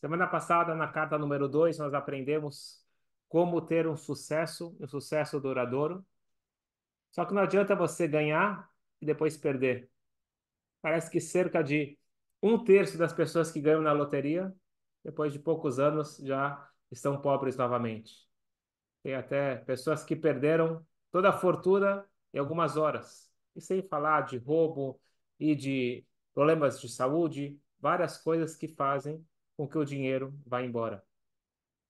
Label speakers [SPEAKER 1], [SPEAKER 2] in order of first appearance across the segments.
[SPEAKER 1] Semana passada, na carta número 2, nós aprendemos como ter um sucesso, um sucesso duradouro. Só que não adianta você ganhar e depois perder. Parece que cerca de um terço das pessoas que ganham na loteria, depois de poucos anos, já estão pobres novamente. Tem até pessoas que perderam toda a fortuna em algumas horas. E sem falar de roubo e de problemas de saúde, várias coisas que fazem com que o dinheiro vá embora.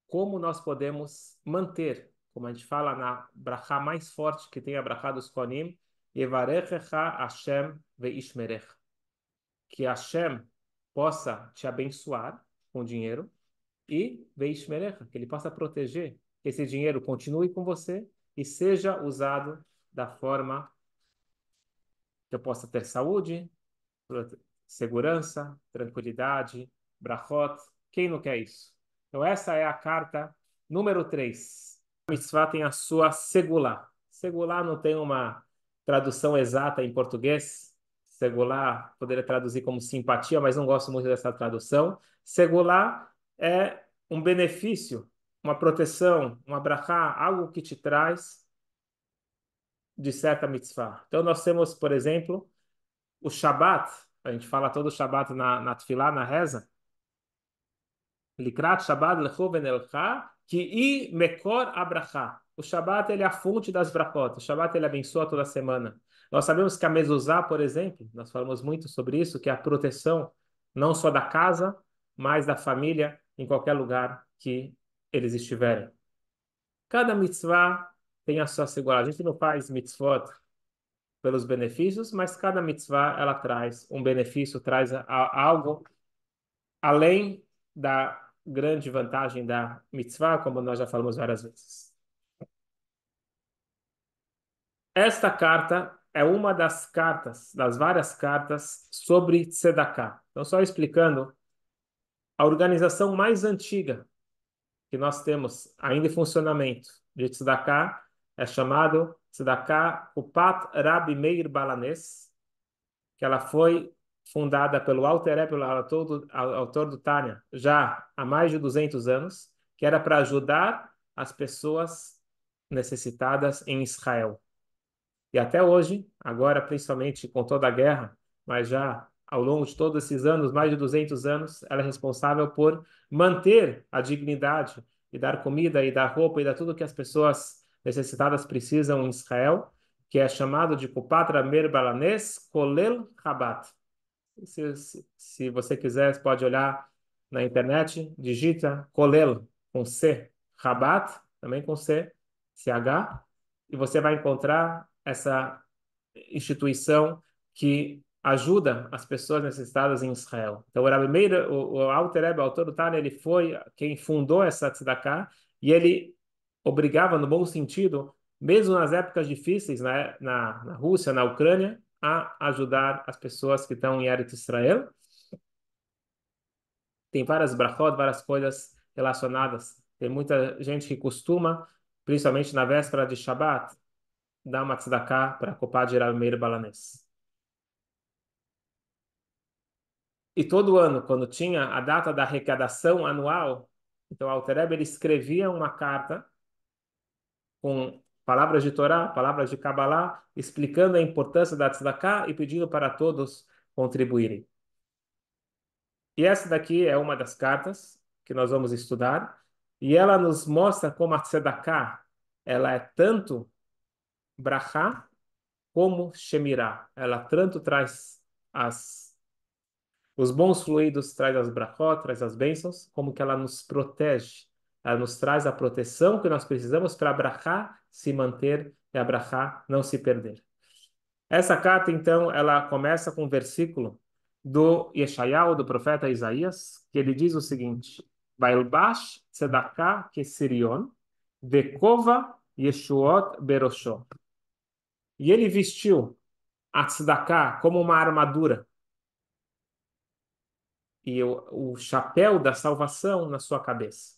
[SPEAKER 1] Como nós podemos manter, como a gente fala na brachá mais forte que tem a brachá dos Konim, Yevarechecha Hashem veishmerech. Que Hashem possa te abençoar com dinheiro e veishmerech, que ele possa proteger, que esse dinheiro continue com você e seja usado da forma que eu possa ter saúde, segurança, tranquilidade, brachot. Quem não quer isso? Então, essa é a carta número 3. A mitzvah tem a sua segulá. Segulá não tem uma tradução exata em português. Segulá poderia traduzir como simpatia, mas não gosto muito dessa tradução. Segulá é um benefício, uma proteção, uma brachá, algo que te traz de certa mitzvah. Então, nós temos, por exemplo, o Shabat. A gente fala todo o Shabat na, na Tfilá, na reza. Likrat Shabbat lechu venelcha ki i mekor abracha. O Shabbat ele é a fonte das brachot. O Shabbat ele abençoa toda semana. Nós sabemos que a mezuzá, por exemplo, nós falamos muito sobre isso, que é a proteção não só da casa, mas da família em qualquer lugar que eles estiverem. Cada mitzvah tem a sua segurança. A gente não faz mitzvot pelos benefícios, mas cada mitzvah ela traz um benefício, traz algo além da grande vantagem da mitzvah, como nós já falamos várias vezes. Esta carta é uma das cartas, das várias cartas sobre Tzedakah. Então, só explicando, a organização mais antiga que nós temos ainda em funcionamento de Tzedakah é chamado Tzedakah Upat Rabbi Meir Balanes, que ela foi fundada pelo Alter pelo autor do, Tânia, já há mais de 200 anos, que era para ajudar as pessoas necessitadas em Israel. E até hoje, agora principalmente com toda a guerra, mas já ao longo de todos esses anos, mais de 200 anos, ela é responsável por manter a dignidade e dar comida e dar roupa e dar tudo que as pessoas necessitadas precisam em Israel, que é chamado de Kupatra Mer Balanes Kolel Rabat. Se, se, você quiser, pode olhar na internet, digita Kolel com C, Rabat, também com C, CH, e você vai encontrar essa instituição que ajuda as pessoas necessitadas em Israel. Então, o Rabbi Meir, o, o Alter Rebbe, o autor do Tânia, ele foi quem fundou essa tzedakah e ele obrigava, no bom sentido, mesmo nas épocas difíceis na, na, na Rússia, na Ucrânia, a ajudar as pessoas que estão em Eretz Israel. Tem várias brachot, várias coisas relacionadas. Tem muita gente que costuma, principalmente na véspera de Shabbat, dar uma tzedakah para a de Rameir Balanês. E todo ano, quando tinha a data da arrecadação anual, então Altereb ele escrevia uma carta com palavras de Torá, palavras de Kabbalah, explicando a importância da tzedakah e pedindo para todos contribuírem. E essa daqui é uma das cartas que nós vamos estudar, e ela nos mostra como a tzedakah, ela é tanto brachá como shemirah. Ela tanto traz as os bons fluidos, traz as brachot, traz as bênçãos, como que ela nos protege ela nos traz a proteção que nós precisamos para a brachá se manter e a brachá não se perder. Essa carta, então, ela começa com um versículo do Yeshayahu, do profeta Isaías, que ele diz o seguinte: Bailbash tzedakah kesirion, vekova yeshuot berosho. E ele vestiu a tzedakah como uma armadura e o, o chapéu da salvação na sua cabeça.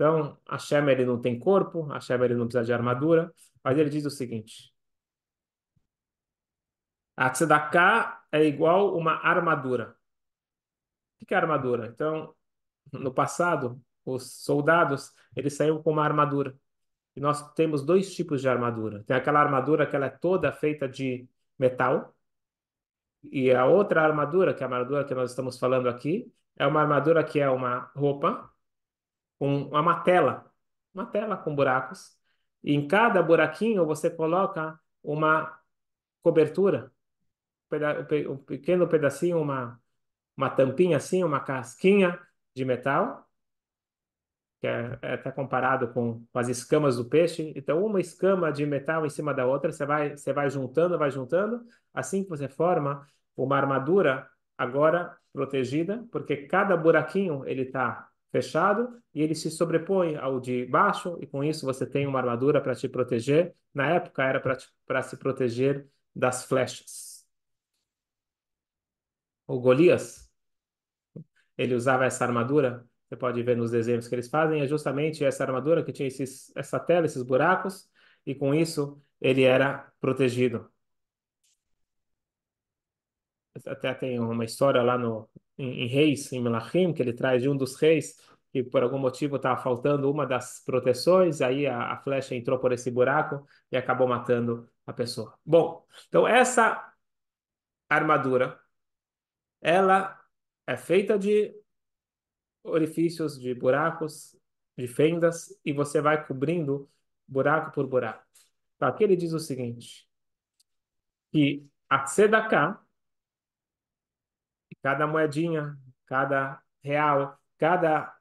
[SPEAKER 1] Então, Hashem ele não tem corpo, Hashem ele não precisa de armadura, mas ele diz o seguinte: a tzedakah é igual uma armadura. O que é armadura? Então, no passado, os soldados, eles saíam com uma armadura. E nós temos dois tipos de armadura. Tem aquela armadura que ela é toda feita de metal, e a outra armadura, que é a armadura que nós estamos falando aqui, é uma armadura que é uma roupa com uma tela, uma tela com buracos. E em cada buraquinho você coloca uma cobertura, um pequeno pedacinho, uma, uma tampinha assim, uma casquinha de metal, que é, é até comparado com, com as escamas do peixe. Então, uma escama de metal em cima da outra, você vai, você vai juntando, vai juntando, assim que você forma uma armadura agora protegida, porque cada buraquinho ele está fechado e ele se sobrepõe ao de baixo e com isso você tem uma armadura para te proteger. Na época era para se proteger das flechas. O Golias, ele usava essa armadura, você pode ver nos desenhos que eles fazem, é justamente essa armadura que tinha esses, essa tela, esses buracos, e com isso ele era protegido até tem uma história lá no, em, em Reis, em Melachim, que ele traz de um dos reis que por algum motivo estava faltando uma das proteções, aí a, a, flecha entrou por esse buraco e acabou matando a pessoa. Bom, então essa armadura, ela é feita de orifícios, de buracos, de fendas, e você vai cobrindo buraco por buraco. Então, aqui ele diz o seguinte, que a tzedakah, cada moedinha, cada real, cada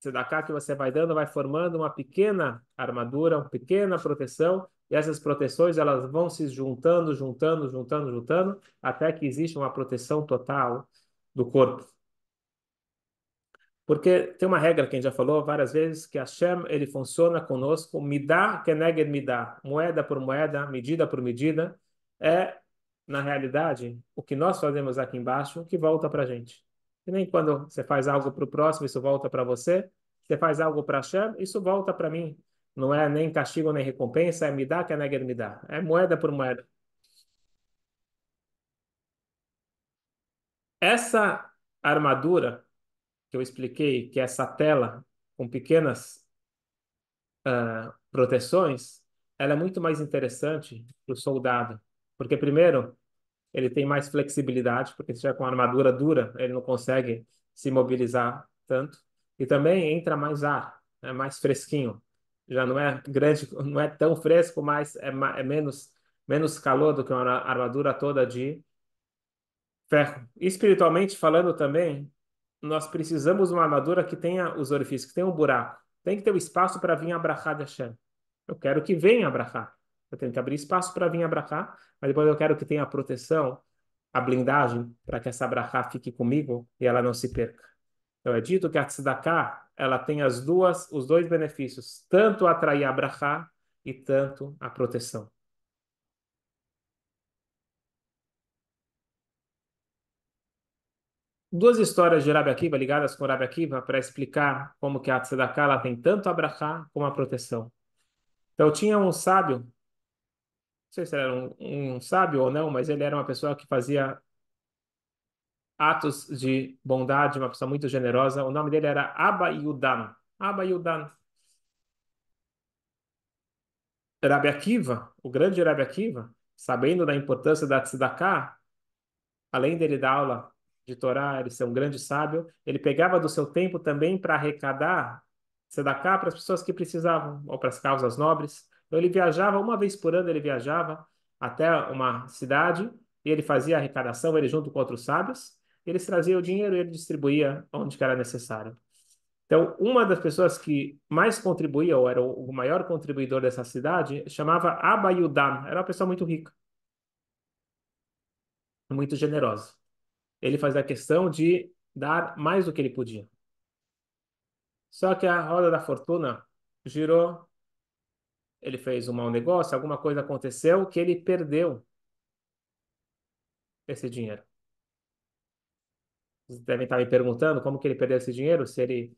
[SPEAKER 1] tzedakah que você vai dando vai formando uma pequena armadura, uma pequena proteção, e essas proteções elas vão se juntando, juntando, juntando, juntando, até que existe uma proteção total do corpo. Porque tem uma regra que a gente já falou várias vezes, que Hashem, ele funciona conosco, me dá, keneged me dá, moeda por moeda, medida por medida, é na realidade, o que nós fazemos aqui embaixo, que volta para a gente. E nem quando você faz algo para o próximo, isso volta para você. Você faz algo para Hashem, isso volta para mim. Não é nem castigo nem recompensa, é me dá que é negar me dá. É moeda por moeda. Essa armadura que eu expliquei, que é essa tela com pequenas uh, proteções, ela é muito mais interessante para o soldado porque, primeiro, ele tem mais flexibilidade, porque se tiver com armadura dura, ele não consegue se mobilizar tanto. E também entra mais ar, é mais fresquinho. Já não é grande, não é tão fresco, mas é, é menos, menos calor do que uma armadura toda de ferro. Espiritualmente falando também, nós precisamos de uma armadura que tenha os orifícios, que tenha um buraco. Tem que ter o espaço para vir abraçar de Hashem. Eu quero que venha abraçar. Eu tenho que abrir espaço para vir abraçar, mas depois eu quero que tenha a proteção, a blindagem, para que essa abrahá fique comigo e ela não se perca. Então é dito que a tzedakah, ela tem as duas, os dois benefícios, tanto atrair a abrahá e tanto a proteção. Duas histórias de Rabi Akiva ligadas com Rabi Akiva para explicar como que a tzedakah ela tem tanto a abrahá como a proteção. Então tinha um sábio sei se era um, um sábio ou não, mas ele era uma pessoa que fazia atos de bondade, uma pessoa muito generosa. O nome dele era Abba Yudan. Abba Yudan. Akiva, o grande Rabbi Akiva, sabendo da importância da tzedakah, além dele dar aula de Torá, ele ser um grande sábio, ele pegava do seu tempo também para arrecadar tzedakah para as pessoas que precisavam, ou para as causas nobres. Então ele viajava, uma vez por ano ele viajava até uma cidade e ele fazia arrecadação, ele junto com outros sábios, eles traziam o dinheiro e ele distribuía onde era necessário. Então, uma das pessoas que mais contribuía, ou era o maior contribuidor dessa cidade, chamava Abayudan, era uma pessoa muito rica, muito generosa. Ele fazia a questão de dar mais do que ele podia. Só que a roda da fortuna girou ele fez um mau negócio, alguma coisa aconteceu que ele perdeu esse dinheiro. Vocês devem estar me perguntando como que ele perdeu esse dinheiro, se ele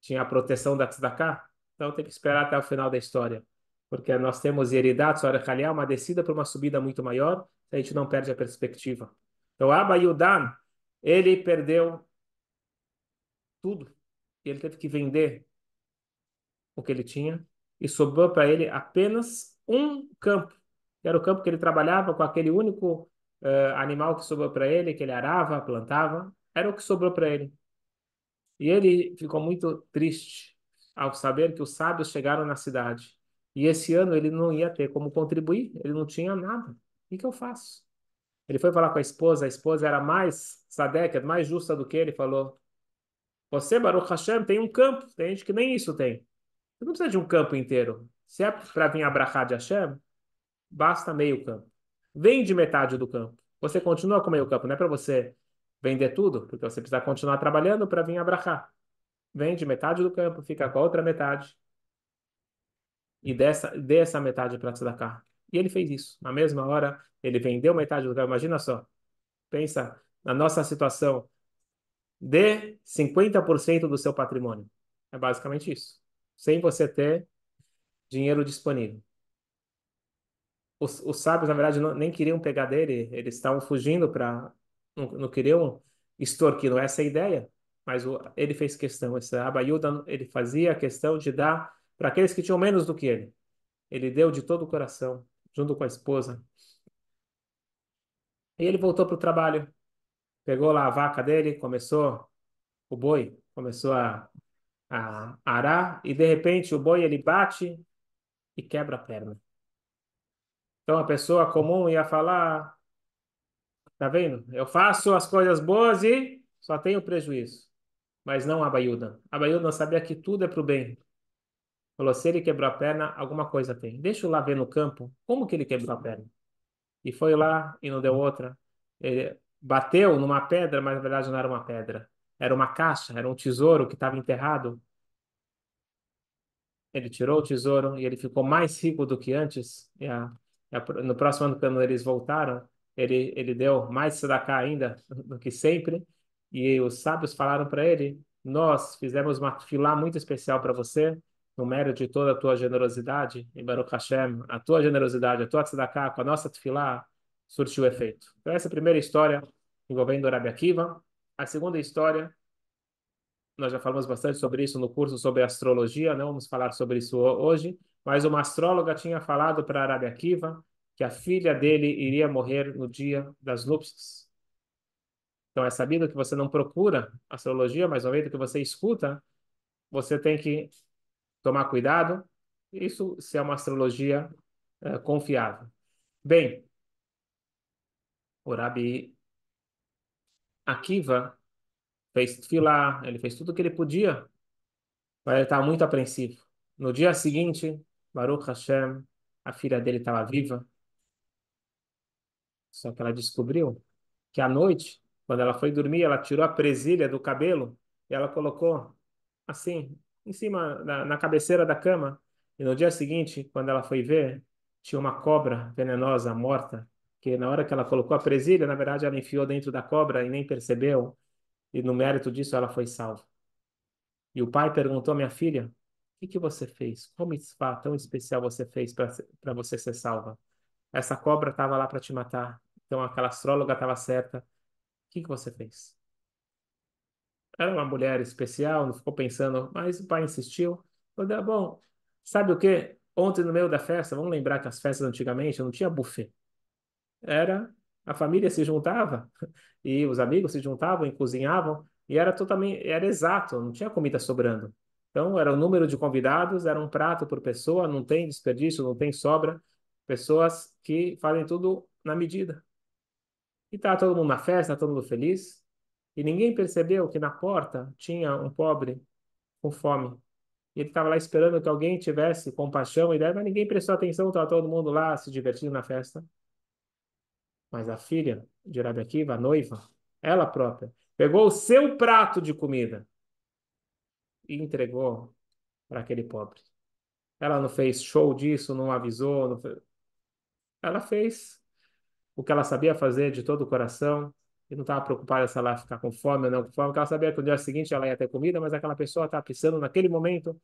[SPEAKER 1] tinha a proteção da tzedakah. Então tem que esperar até o final da história. Porque nós temos Yeridat, Sorechaliah, uma descida para uma subida muito maior, a gente não perde a perspectiva. Então Abba Yudan, ele perdeu tudo. Ele teve que vender o que ele tinha e sobrou para ele apenas um campo. Era o campo que ele trabalhava com aquele único uh, animal que sobrou para ele, que ele arava, plantava. Era o que sobrou para ele. E ele ficou muito triste ao saber que os sábios chegaram na cidade. E esse ano ele não ia ter como contribuir, ele não tinha nada. O que, que eu faço? Ele foi falar com a esposa, a esposa era mais sadeca, mais justa do que ele, falou: Você, Baruch Hashem, tem um campo, tem gente que nem isso tem. Você não precisa de um campo inteiro. Se é para vir abrahar de Hashem, basta meio campo. Vende metade do campo. Você continua com meio campo, não é para você vender tudo, porque você precisa continuar trabalhando para vir abrahar. Vende metade do campo, fica com a outra metade. E dessa, dê essa metade para tzedakah. E ele fez isso. Na mesma hora, ele vendeu metade do campo. Imagina só. Pensa na nossa situação. Dê 50% do seu patrimônio. É basicamente isso. Sem você ter dinheiro disponível. Os, os sábios, na verdade, não, nem queriam pegar dele. Eles estavam fugindo para... Não, não queriam extorquir. Não é essa a ideia. Mas o, ele fez questão. Esse Abayuda, ele fazia a questão de dar para aqueles que tinham menos do que ele. Ele deu de todo o coração junto com a esposa. E ele voltou para o trabalho, pegou lá a vaca dele, começou o boi, começou a, a arar e de repente o boi ele bate e quebra a perna. Então a pessoa comum ia falar, tá vendo? Eu faço as coisas boas e só tenho prejuízo. Mas não a Baiuda. A Baiuda sabia que tudo é para o bem. Falou, se ele quebrou a perna, alguma coisa tem. Deixa eu lá ver no campo como que ele quebrou a perna. E foi lá e não deu outra. Ele bateu numa pedra, mas na verdade não era uma pedra. Era uma caixa, era um tesouro que estava enterrado. Ele tirou o tesouro e ele ficou mais rico do que antes. E a, a, no próximo ano, quando eles voltaram, ele, ele deu mais tzedakah ainda do que sempre. E os sábios falaram para ele: Nós fizemos uma filá muito especial para você no mérito de toda a tua generosidade, e Baruch Hashem, a tua generosidade, a tua tzedakah, com a nossa tefilá, surtiu efeito. Então, essa é a primeira história envolvendo Rabi Akiva. A segunda história, nós já falamos bastante sobre isso no curso sobre astrologia, não vamos falar sobre isso hoje, mas uma astróloga tinha falado para Rabi Akiva que a filha dele iria morrer no dia das núpcias. Então é sabido que você não procura astrologia, mas no momento que você escuta, você tem que tomar cuidado. Isso se é uma astrologia é, confiável. Bem, o Rabi Akiva fez filar, ele fez tudo o que ele podia, mas ele estava muito apreensivo. No dia seguinte, Baruch Hashem, a filha dele estava viva, só que ela descobriu que à noite, quando ela foi dormir, ela tirou a presilha do cabelo e ela colocou assim em cima, na, na cabeceira da cama. E no dia seguinte, quando ela foi ver, tinha uma cobra venenosa morta, que na hora que ela colocou a presilha, na verdade ela enfiou dentro da cobra e nem percebeu. E no mérito disso ela foi salva. E o pai perguntou à minha filha: O que, que você fez? Qual mitzvah tão especial você fez para você ser salva? Essa cobra estava lá para te matar. Então aquela astróloga estava certa. O que, que você fez? era uma mulher especial, não ficou pensando, mas o pai insistiu. Falei, ah, bom, sabe o quê? Ontem no meio da festa, vamos lembrar que as festas antigamente não tinha buffet. Era a família se juntava e os amigos se juntavam e cozinhavam e era totalmente era exato, não tinha comida sobrando. Então era o número de convidados, era um prato por pessoa, não tem desperdício, não tem sobra. Pessoas que fazem tudo na medida. E tá todo mundo na festa, todo mundo feliz. E ninguém percebeu que na porta tinha um pobre com fome. E ele estava lá esperando que alguém tivesse compaixão e ideia, mas ninguém prestou atenção, estava todo mundo lá se divertindo na festa. Mas a filha de Rabi Akiva, a noiva, ela própria, pegou o seu prato de comida e entregou para aquele pobre. Ela não fez show disso, não avisou. Não fez... Ela fez o que ela sabia fazer de todo o coração e não estava preocupada se ela ia ficar com fome ou não com fome, porque ela sabia que no dia seguinte ela ia ter comida, mas aquela pessoa estava precisando naquele momento.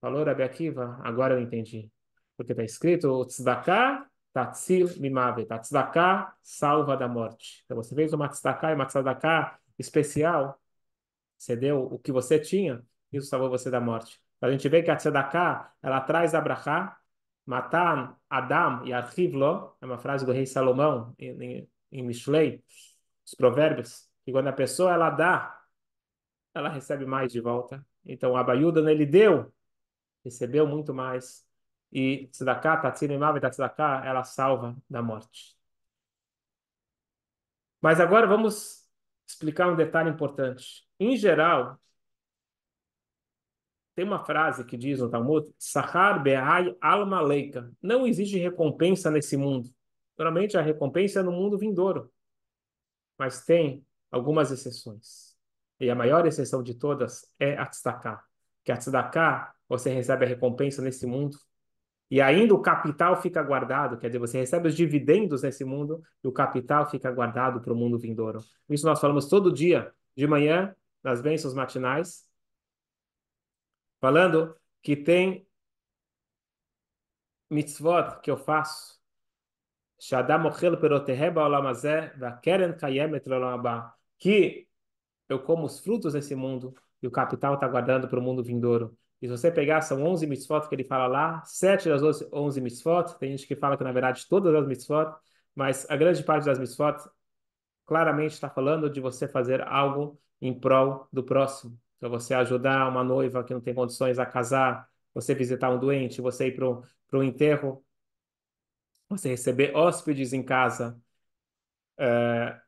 [SPEAKER 1] Falou Rabi Akiva, agora eu entendi. Porque está escrito, tzedakah tatzil mimave, tzedakah salva da morte. Então você fez uma tzedakah e uma tzedakah especial, Você deu o que você tinha, isso salvou você da morte. A gente vê que a Tzedakah, ela traz a Brachá, Matan, Adam e Archivlo, é uma frase do rei Salomão em, em Mishlei, os provérbios, que quando a pessoa ela dá, ela recebe mais de volta. Então, a Abayuda, ele deu, recebeu muito mais. E Tzedakah, Imav Tzedakah, ela salva da morte. Mas agora vamos explicar um detalhe importante. Em geral, tem uma frase que diz no Talmud, Sahar Behai Alma Leika. Não existe recompensa nesse mundo. Normalmente a recompensa é no mundo vindouro. Mas tem algumas exceções. E a maior exceção de todas é a tzedakah. Que a tzedakah, você recebe a recompensa nesse mundo e ainda o capital fica guardado, quer dizer, você recebe os dividendos nesse mundo e o capital fica guardado para o mundo vindouro. Isso nós falamos todo dia, de manhã, nas bênçãos matinais, falando que tem mitzvot que eu faço, que eu como os frutos desse mundo e o capital está guardando para o mundo vindouro. E se você pegar, são 11 mitzvot que ele fala lá, sete das 11 mitzvot, tem gente que fala que na verdade todas as mitzvot, mas a grande parte das mitzvot claramente está falando de você fazer algo em prol do próximo. Então você ajudar uma noiva que não tem condições a casar, você visitar um doente, você ir para o enterro, você receber hóspedes em casa, é,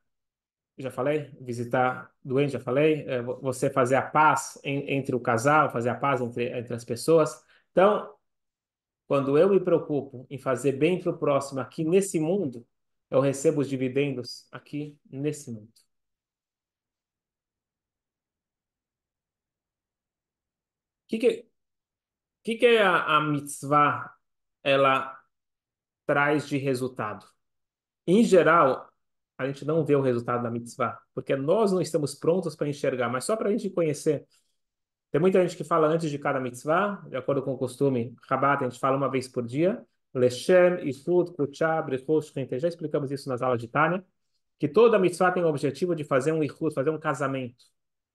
[SPEAKER 1] já falei, visitar doente, já falei, é, você fazer a paz entre o casal, fazer a paz entre, entre as pessoas. Então, quando eu me preocupo em fazer bem para o próximo aqui nesse mundo, eu recebo os dividendos aqui nesse mundo. O que, que, que, que a, a mitzvah ela traz de resultado? Em geral, a gente não vê o resultado da mitzvah, porque nós não estamos prontos para enxergar, mas só para a gente conhecer. Tem muita gente que fala antes de cada mitzvah, de acordo com o costume, Rabat, a gente fala uma vez por dia, Leshem, Isud, Kuchá, Brechot, Já explicamos isso nas aulas de Tânia, que toda mitzvah tem o objetivo de fazer um Ihud, fazer um casamento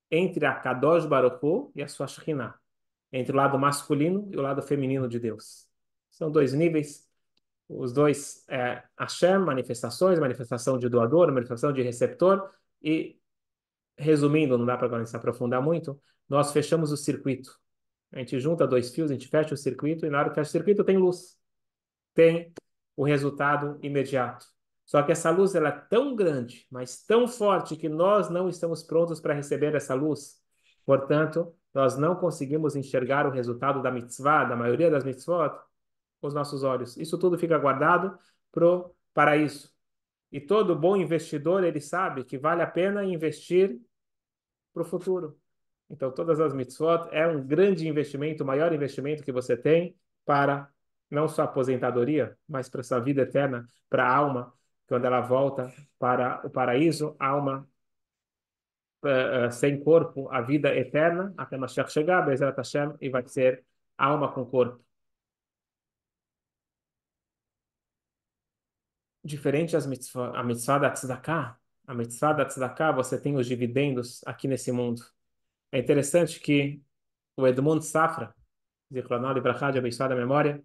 [SPEAKER 1] entre a Kadosh Baruch Hu e a sua Shekhinah, entre o lado masculino e o lado feminino de Deus. São dois níveis os dois é Hashem, manifestações, manifestação de doador, manifestação de receptor, e resumindo, não dá para se aprofundar muito, nós fechamos o circuito. A gente junta dois fios, a gente fecha o circuito, e na hora que fecha o circuito tem luz. Tem o resultado imediato. Só que essa luz ela é tão grande, mas tão forte, que nós não estamos prontos para receber essa luz. Portanto, nós não conseguimos enxergar o resultado da mitzvah, da maioria das mitzvot, os nossos olhos. Isso tudo fica guardado pro paraíso. E todo bom investidor, ele sabe que vale a pena investir para o futuro. Então, todas as mitzvot é um grande investimento, o maior investimento que você tem para não só a aposentadoria, mas para sua vida eterna, para a alma, quando ela volta para o paraíso, alma uh, uh, sem corpo, a vida eterna, até Mashiach chegar, Bezerra Hashem, e vai ser alma com corpo. Diferente as mitzvah, a mitzvah da tzedakah, a mitzvah da tzedakah, você tem os dividendos aqui nesse mundo. É interessante que o Edmund Safra, Zichronal Librachá, de abençoada memória,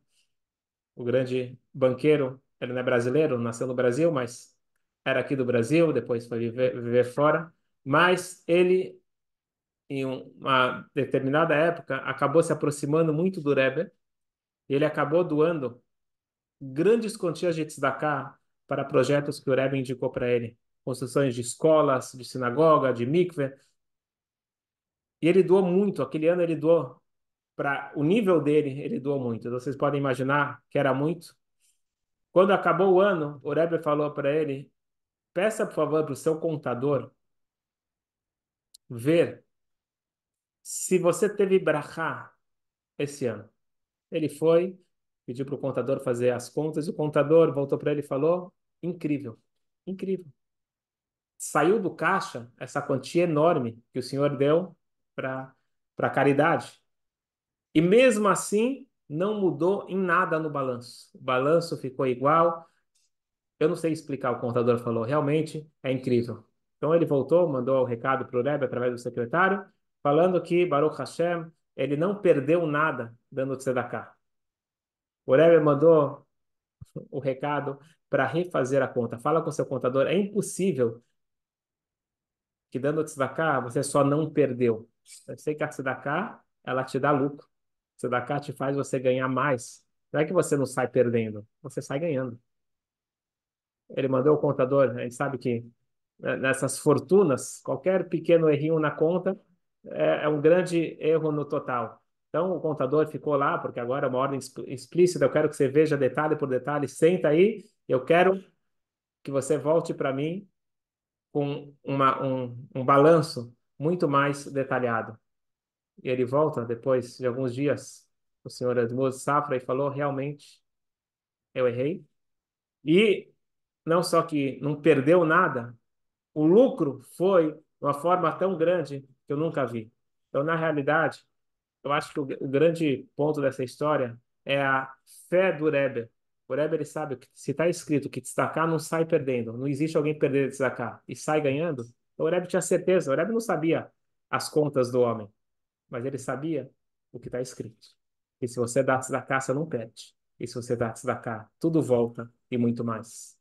[SPEAKER 1] o grande banqueiro, ele não é brasileiro, nasceu no Brasil, mas era aqui do Brasil, depois foi viver, viver fora, mas ele, em uma determinada época, acabou se aproximando muito do Rebbe, e ele acabou doando grandes quantias de tzedakah para projetos que o Rebbe indicou para ele. Construções de escolas, de sinagoga, de mikve. E ele doou muito. Aquele ano ele doou para o nível dele, ele doou muito. Então, vocês podem imaginar que era muito. Quando acabou o ano, o Rebbe falou para ele: peça, por favor, para o seu contador ver se você teve brachá esse ano. Ele foi, pediu para o contador fazer as contas, o contador voltou para ele e falou: Incrível. Incrível. Saiu do caixa essa quantia enorme que o Senhor deu para a caridade. E mesmo assim, não mudou em nada no balanço. O balanço ficou igual. Eu não sei explicar, o contador falou. Realmente é incrível. Então ele voltou, mandou o recado para o Rebbe através do secretário falando que Baruch Hashem, ele não perdeu nada dando tzedakah. O Rebbe mandou o recado para refazer a conta. Fala com seu contador, é impossível que dando tzedakah você só não perdeu. Eu sei que a tzedakah, ela te dá lucro. A te faz você ganhar mais. Não é que você não sai perdendo, você sai ganhando. Ele mandou o contador, a gente sabe que né, nessas fortunas, qualquer pequeno errinho na conta é, é um grande erro no total. Então, o contador ficou lá, porque agora é uma ordem explícita, eu quero que você veja detalhe por detalhe, senta aí, eu quero que você volte para mim com uma, um, um balanço muito mais detalhado. E ele volta depois de alguns dias, o senhor Edmund Safra, e falou, realmente, eu errei. E não só que não perdeu nada, o lucro foi de uma forma tão grande que eu nunca vi. Então, na realidade, eu acho que o, o grande ponto dessa história é a fé do Rebbe. O Rebbe ele sabe que se está escrito que destacar não sai perdendo, não existe alguém perder destacar e sai ganhando. O Rebbe tinha certeza, o Rebbe não sabia as contas do homem, mas ele sabia o que está escrito. E se você dá destacar, você não perde. E se você dá destacar, tudo volta e muito mais.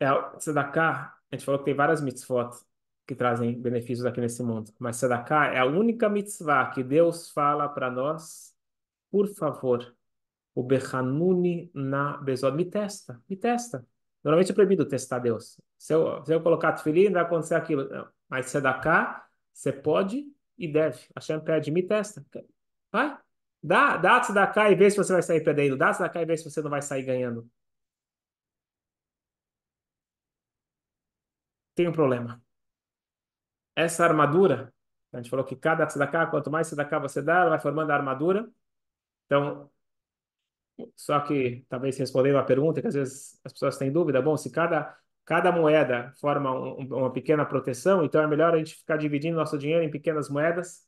[SPEAKER 1] É, tzedakah, a gente falou que tem várias mitzvot que trazem benefícios aqui nesse mundo, mas tzedakah é a única mitzvah que Deus fala para nós, por favor, o Bechanuni na Bezod, me testa, me testa. Normalmente é proibido testar Deus. Se eu, se eu colocar tefilim, vai acontecer aquilo. Não. Mas tzedakah, você pode e deve. Hashem pede, me testa. Vai, dá, dá tzedakah e vê se você vai sair perdendo. Dá tzedakah e vê se você não vai sair ganhando. tem um problema. Essa armadura, a gente falou que cada tzedakah, quanto mais tzedakah você dá, ela vai formando a armadura. Então, só que, talvez respondendo a pergunta, que às vezes as pessoas têm dúvida, bom, se cada, cada moeda forma um, uma pequena proteção, então é melhor a gente ficar dividindo nosso dinheiro em pequenas moedas.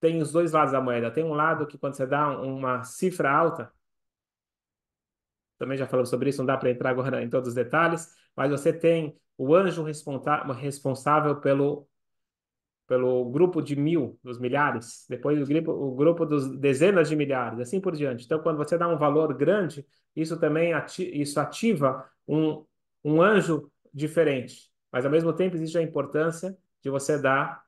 [SPEAKER 1] Tem os dois lados da moeda. Tem um lado que quando você dá uma cifra alta, também já falamos sobre isso, não dá para entrar agora em todos os detalhes, mas você tem o anjo responsável pelo, pelo grupo de mil, dos milhares, depois o grupo, o grupo dos dezenas de milhares, assim por diante. Então, quando você dá um valor grande, isso também ati isso ativa um, um anjo diferente. Mas, ao mesmo tempo, existe a importância de você dar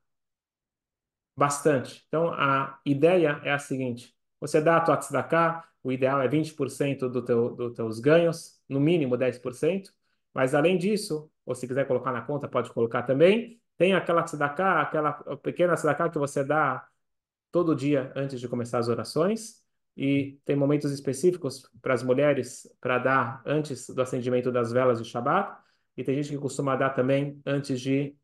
[SPEAKER 1] bastante. Então, a ideia é a seguinte, você dá a tua tzedakah, o ideal é 20% do teu, dos teus ganhos, no mínimo 10%, mas além disso, ou se quiser colocar na conta, pode colocar também, tem aquela tzedakah, aquela pequena tzedakah que você dá todo dia antes de começar as orações, e tem momentos específicos para as mulheres para dar antes do acendimento das velas de Shabbat, e tem gente que costuma dar também antes de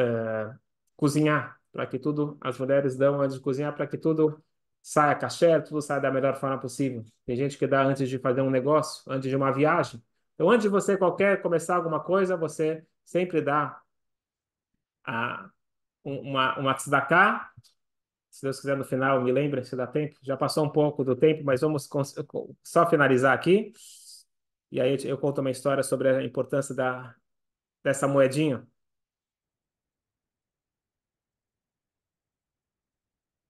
[SPEAKER 1] uh, cozinhar, para que tudo, as mulheres dão antes de cozinhar, para que tudo saia caché, tudo saia da melhor forma possível. Tem gente que dá antes de fazer um negócio, antes de uma viagem. Então, antes de você qualquer começar alguma coisa, você sempre dá a, uma, uma tzedakah. Se Deus quiser, no final, me lembre se dá tempo. Já passou um pouco do tempo, mas vamos só finalizar aqui. E aí eu conto uma história sobre a importância da, dessa moedinha.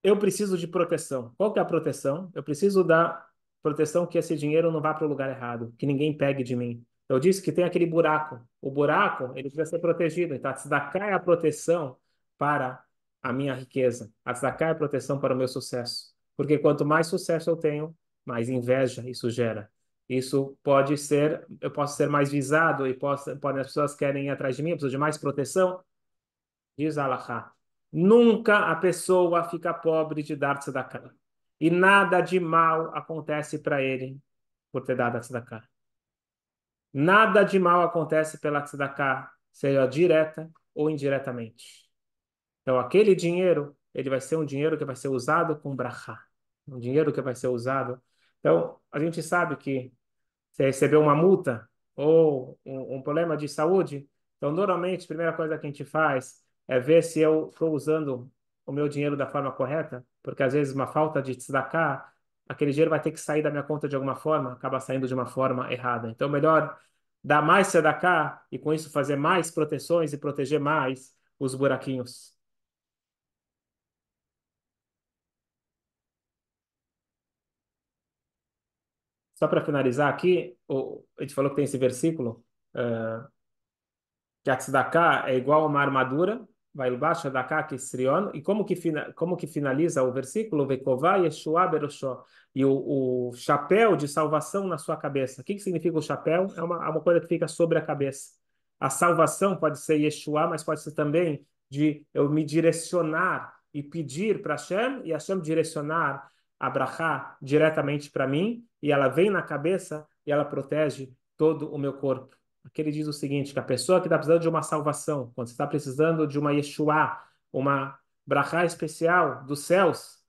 [SPEAKER 1] Eu preciso de proteção. Qual que é a proteção? Eu preciso da proteção que esse dinheiro não vá para o lugar errado, que ninguém pegue de mim. Eu disse que tem aquele buraco. O buraco, ele precisa ser protegido. Então, a tzedakah é a proteção para a minha riqueza. A tzedakah é a proteção para o meu sucesso. Porque quanto mais sucesso eu tenho, mais inveja isso gera. Isso pode ser, eu posso ser mais visado e posso, podem as pessoas querem ir atrás de mim, eu preciso de mais proteção. Diz Allah. Nunca a pessoa fica pobre de dar tzedakah. E nada de mal acontece para ele por ter dado a tzedakah. Nada de mal acontece pela tzedakah, seja direta ou indiretamente. Então, aquele dinheiro, ele vai ser um dinheiro que vai ser usado com brachá. Um dinheiro que vai ser usado. Então, a gente sabe que você recebeu uma multa ou um, um problema de saúde, então, normalmente, a primeira coisa que a gente faz é ver se eu estou usando o meu dinheiro da forma correta, porque às vezes uma falta de tzedakah, aquele dinheiro vai ter que sair da minha conta de alguma forma, acaba saindo de uma forma errada. Então, melhor dar mais tzedakah e com isso fazer mais proteções e proteger mais os buraquinhos. Só para finalizar aqui, o, a gente falou que tem esse versículo, uh, que a tzedakah é igual a uma armadura, vai baixo da Kisrion, e como que, como que finaliza o versículo? Veková Yeshua Beroshó, e o, o, chapéu de salvação na sua cabeça. O que, que significa o chapéu? É uma, é uma coisa que fica sobre a cabeça. A salvação pode ser Yeshua, mas pode ser também de eu me direcionar e pedir para Hashem, e Hashem direcionar a Brachá diretamente para mim, e ela vem na cabeça e ela protege todo o meu corpo. Aqui ele diz o seguinte, que a pessoa que está precisando de uma salvação, quando você está precisando de uma Yeshua, uma brachá especial dos céus,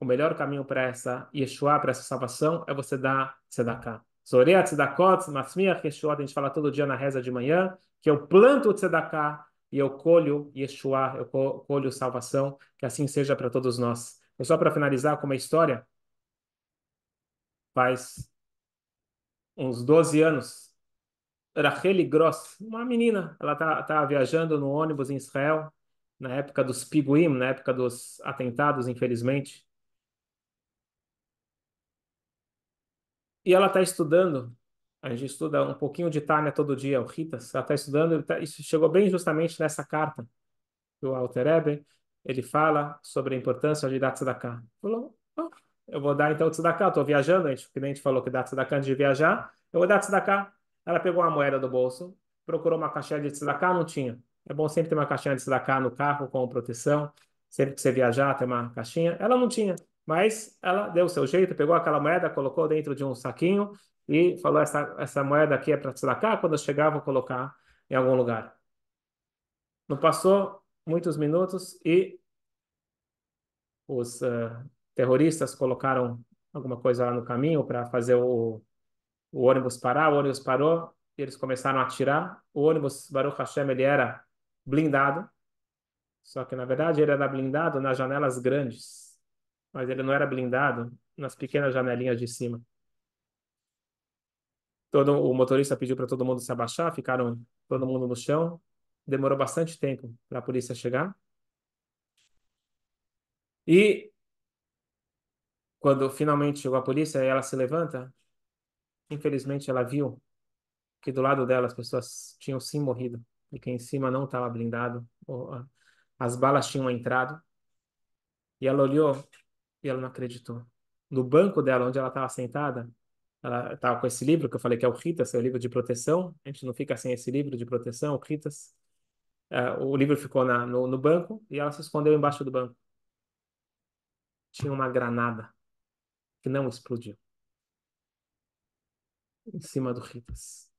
[SPEAKER 1] o melhor caminho para essa Yeshua, para essa salvação, é você dar tzedakah. Zorea tzedakot, matzmiach Yeshua, a gente fala todo dia na reza de manhã, que eu planto tzedakah e eu colho Yeshua, eu colho salvação, que assim seja para todos nós. E só para finalizar com uma história, faz uns 12 anos, Racheli Gross, uma menina, ela tá, tá viajando no ônibus em Israel, na época dos piguim, na época dos atentados, infelizmente. E ela está estudando, a gente estuda um pouquinho de Tânia todo dia, o Ritas, ela está estudando, tá, isso chegou bem justamente nessa carta do Alter Ebe, ele fala sobre a importância de dar tzedakah. Falou, eu vou dar então tzedakah, estou viajando, a gente, que nem a gente falou que dá tzedakah antes de viajar, eu vou dar tzedakah. Ela pegou uma moeda do bolso, procurou uma caixinha de tzedakah, não tinha. É bom sempre ter uma caixinha de tzedakah no carro com proteção, sempre que você viajar ter uma caixinha. Ela não tinha, mas ela deu o seu jeito, pegou aquela moeda, colocou dentro de um saquinho e falou, essa, essa moeda aqui é para tzedakah, quando eu chegar vou colocar em algum lugar. Não passou muitos minutos e os uh, terroristas colocaram alguma coisa lá no caminho para fazer o, o ônibus parar, o ônibus parou, e eles começaram a atirar. O ônibus, Baruch Hashem, ele era blindado, só que na verdade ele era blindado nas janelas grandes, mas ele não era blindado nas pequenas janelinhas de cima. Todo, o motorista pediu para todo mundo se abaixar, ficaram todo mundo no chão. Demorou bastante tempo para a polícia chegar. E quando finalmente chegou a polícia, ela se levanta. Infelizmente, ela viu que do lado dela as pessoas tinham sim morrido e que em cima não estava blindado. As balas tinham entrado. E ela olhou e ela não acreditou. No banco dela, onde ela estava sentada, ela estava com esse livro que eu falei que é o Ritas, é o livro de proteção. A gente não fica sem esse livro de proteção, o Ritas. Uh, o livro ficou na, no, no banco e ela se escondeu embaixo do banco. Tinha uma granada que não explodiu em cima do Ritas.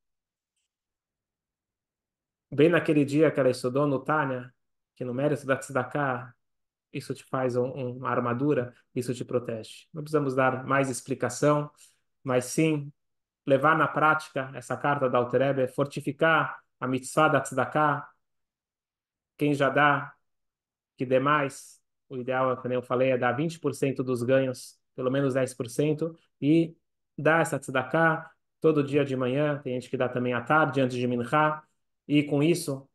[SPEAKER 1] Bem naquele dia que ela estudou no Tânia, que no mérito da Tzedakah, isso te faz um, uma armadura, isso te protege. Não precisamos dar mais explicação, mas sim levar na prática essa carta da Alterebe, fortificar a mitzvah da Tzedakah. Quem já dá, que dê mais. O ideal, como eu falei, é dar 20% dos ganhos pelo menos 10%, e dá essa tzedakah todo dia de manhã, tem gente que dá também à tarde, antes de minchá, e com isso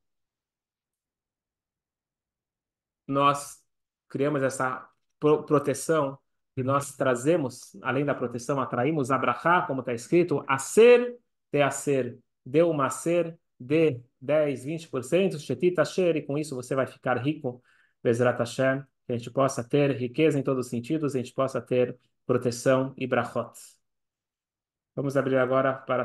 [SPEAKER 1] nós criamos essa proteção e nós trazemos, além da proteção, atraímos abrahá, como está escrito, a ser, te a ser, deu uma ser, de 10, 20%, shetita e com isso você vai ficar rico, Bezrat Hashem, que a gente possa ter riqueza em todos os sentidos, a gente possa ter proteção e brachot. Vamos abrir agora para